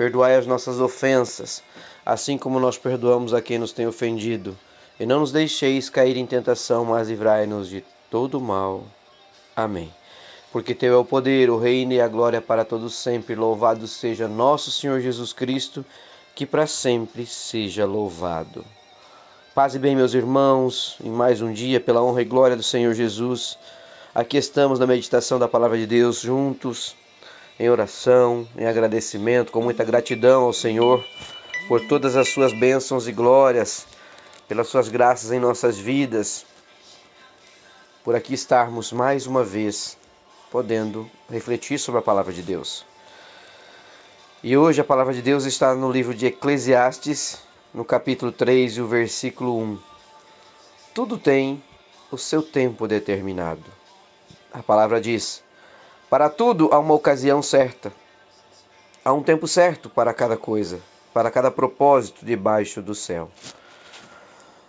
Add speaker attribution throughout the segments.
Speaker 1: Perdoai as nossas ofensas, assim como nós perdoamos a quem nos tem ofendido. E não nos deixeis cair em tentação, mas livrai-nos de todo mal. Amém. Porque teu é o poder, o reino e a glória para todos sempre. Louvado seja nosso Senhor Jesus Cristo, que para sempre seja louvado. Paz e bem, meus irmãos, em mais um dia, pela honra e glória do Senhor Jesus. Aqui estamos na meditação da palavra de Deus juntos em oração, em agradecimento, com muita gratidão ao Senhor por todas as suas bênçãos e glórias, pelas suas graças em nossas vidas, por aqui estarmos mais uma vez podendo refletir sobre a palavra de Deus. E hoje a palavra de Deus está no livro de Eclesiastes, no capítulo 3 e o versículo 1. Tudo tem o seu tempo determinado. A palavra diz: para tudo há uma ocasião certa. Há um tempo certo para cada coisa, para cada propósito debaixo do céu.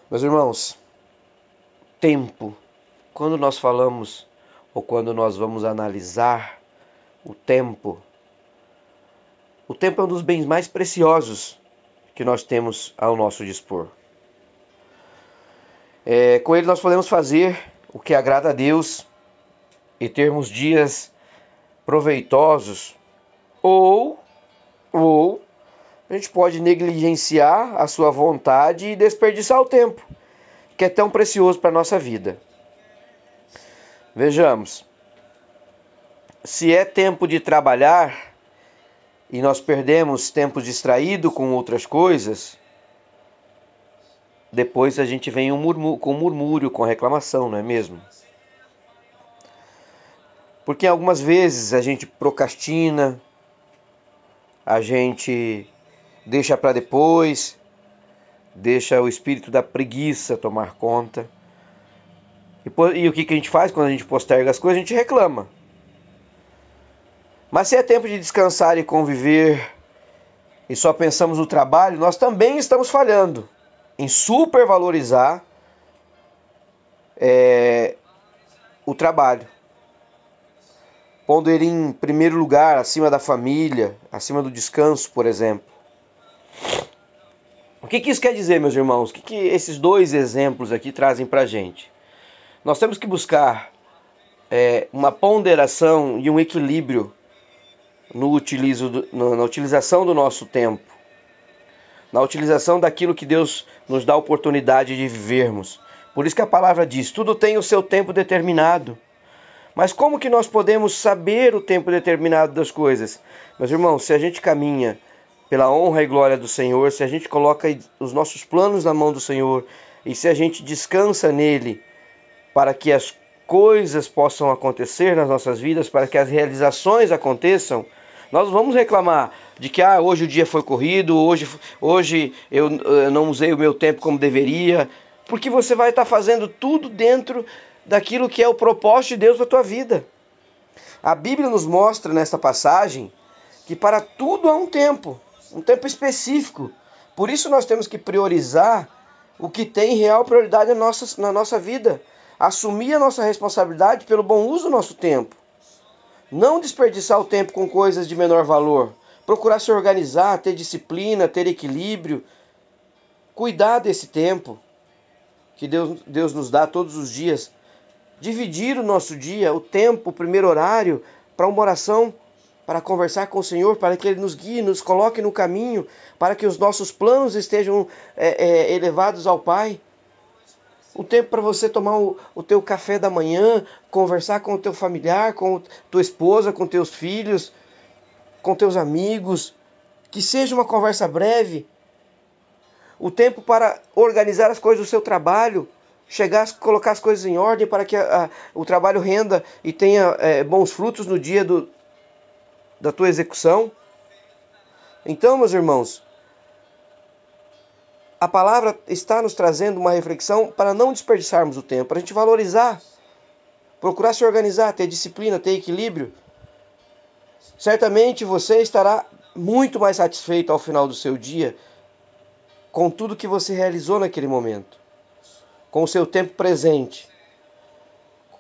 Speaker 1: Meus irmãos, tempo. Quando nós falamos ou quando nós vamos analisar o tempo, o tempo é um dos bens mais preciosos que nós temos ao nosso dispor. É, com ele nós podemos fazer o que agrada a Deus e termos dias proveitosos, ou, ou a gente pode negligenciar a sua vontade e desperdiçar o tempo, que é tão precioso para a nossa vida. Vejamos, se é tempo de trabalhar e nós perdemos tempo distraído com outras coisas, depois a gente vem um murmúrio, com murmúrio, com reclamação, não é mesmo? Porque algumas vezes a gente procrastina, a gente deixa para depois, deixa o espírito da preguiça tomar conta. E, e o que, que a gente faz quando a gente posterga as coisas? A gente reclama. Mas se é tempo de descansar e conviver e só pensamos no trabalho, nós também estamos falhando em supervalorizar é, o trabalho pondo ele em primeiro lugar, acima da família, acima do descanso, por exemplo. O que, que isso quer dizer, meus irmãos? O que, que esses dois exemplos aqui trazem para a gente? Nós temos que buscar é, uma ponderação e um equilíbrio no utilizo, no, na utilização do nosso tempo, na utilização daquilo que Deus nos dá a oportunidade de vivermos. Por isso que a palavra diz: tudo tem o seu tempo determinado. Mas como que nós podemos saber o tempo determinado das coisas? Meus irmãos, se a gente caminha pela honra e glória do Senhor, se a gente coloca os nossos planos na mão do Senhor e se a gente descansa nele para que as coisas possam acontecer nas nossas vidas, para que as realizações aconteçam, nós vamos reclamar de que ah, hoje o dia foi corrido, hoje, hoje eu, eu não usei o meu tempo como deveria, porque você vai estar fazendo tudo dentro daquilo que é o propósito de Deus para a tua vida. A Bíblia nos mostra nesta passagem que para tudo há um tempo, um tempo específico. Por isso nós temos que priorizar o que tem real prioridade na nossa, na nossa vida. Assumir a nossa responsabilidade pelo bom uso do nosso tempo. Não desperdiçar o tempo com coisas de menor valor. Procurar se organizar, ter disciplina, ter equilíbrio. Cuidar desse tempo que Deus, Deus nos dá todos os dias dividir o nosso dia, o tempo, o primeiro horário, para uma oração, para conversar com o Senhor, para que Ele nos guie, nos coloque no caminho, para que os nossos planos estejam é, é, elevados ao Pai. O tempo para você tomar o, o teu café da manhã, conversar com o teu familiar, com tua esposa, com teus filhos, com teus amigos, que seja uma conversa breve. O tempo para organizar as coisas do seu trabalho, chegar a colocar as coisas em ordem para que a, a, o trabalho renda e tenha é, bons frutos no dia do, da tua execução. Então, meus irmãos, a palavra está nos trazendo uma reflexão para não desperdiçarmos o tempo, para a gente valorizar, procurar se organizar, ter disciplina, ter equilíbrio. Certamente você estará muito mais satisfeito ao final do seu dia com tudo que você realizou naquele momento, com o seu tempo presente,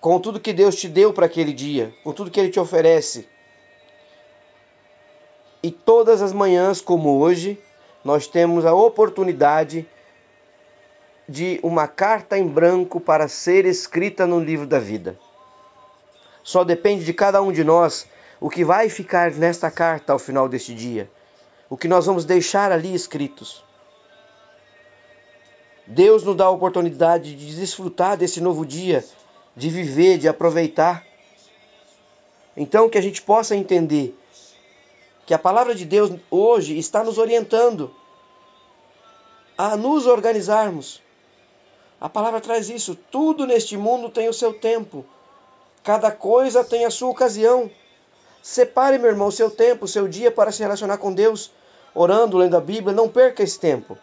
Speaker 1: com tudo que Deus te deu para aquele dia, com tudo que Ele te oferece. E todas as manhãs, como hoje, nós temos a oportunidade de uma carta em branco para ser escrita no livro da vida. Só depende de cada um de nós o que vai ficar nesta carta ao final deste dia, o que nós vamos deixar ali escritos. Deus nos dá a oportunidade de desfrutar desse novo dia, de viver, de aproveitar. Então, que a gente possa entender que a palavra de Deus hoje está nos orientando a nos organizarmos. A palavra traz isso. Tudo neste mundo tem o seu tempo. Cada coisa tem a sua ocasião. Separe, meu irmão, o seu tempo, o seu dia para se relacionar com Deus, orando, lendo a Bíblia. Não perca esse tempo.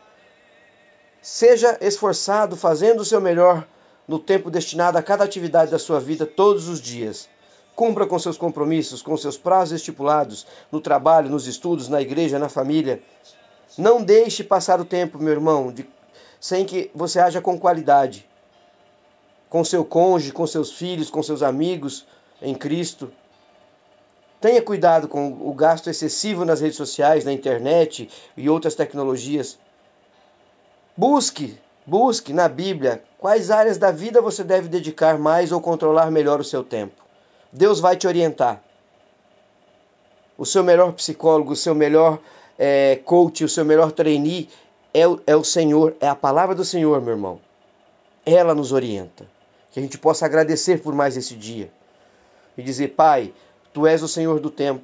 Speaker 1: Seja esforçado, fazendo o seu melhor no tempo destinado a cada atividade da sua vida todos os dias. Cumpra com seus compromissos, com seus prazos estipulados, no trabalho, nos estudos, na igreja, na família. Não deixe passar o tempo, meu irmão, de, sem que você haja com qualidade. Com seu cônjuge, com seus filhos, com seus amigos em Cristo. Tenha cuidado com o gasto excessivo nas redes sociais, na internet e outras tecnologias. Busque, busque na Bíblia quais áreas da vida você deve dedicar mais ou controlar melhor o seu tempo. Deus vai te orientar. O seu melhor psicólogo, o seu melhor é, coach, o seu melhor trainee é, é o Senhor, é a palavra do Senhor, meu irmão. Ela nos orienta. Que a gente possa agradecer por mais esse dia. E dizer, Pai, Tu és o Senhor do tempo.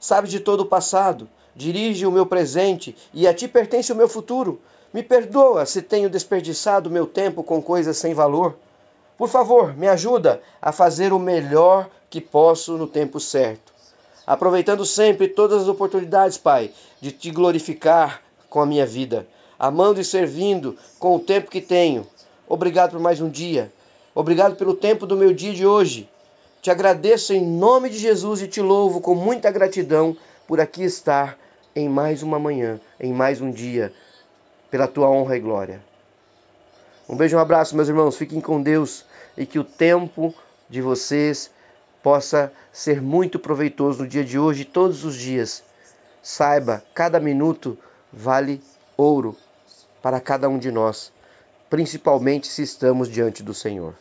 Speaker 1: Sabes de todo o passado. Dirige o meu presente e a Ti pertence o meu futuro. Me perdoa se tenho desperdiçado meu tempo com coisas sem valor. Por favor, me ajuda a fazer o melhor que posso no tempo certo. Aproveitando sempre todas as oportunidades, Pai, de te glorificar com a minha vida, amando e servindo com o tempo que tenho. Obrigado por mais um dia. Obrigado pelo tempo do meu dia de hoje. Te agradeço em nome de Jesus e te louvo com muita gratidão por aqui estar em mais uma manhã, em mais um dia, pela tua honra e glória. Um beijo, um abraço, meus irmãos. Fiquem com Deus e que o tempo de vocês possa ser muito proveitoso no dia de hoje e todos os dias. Saiba, cada minuto vale ouro para cada um de nós, principalmente se estamos diante do Senhor.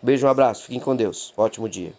Speaker 1: Beijo, um abraço, fiquem com Deus. Ótimo dia.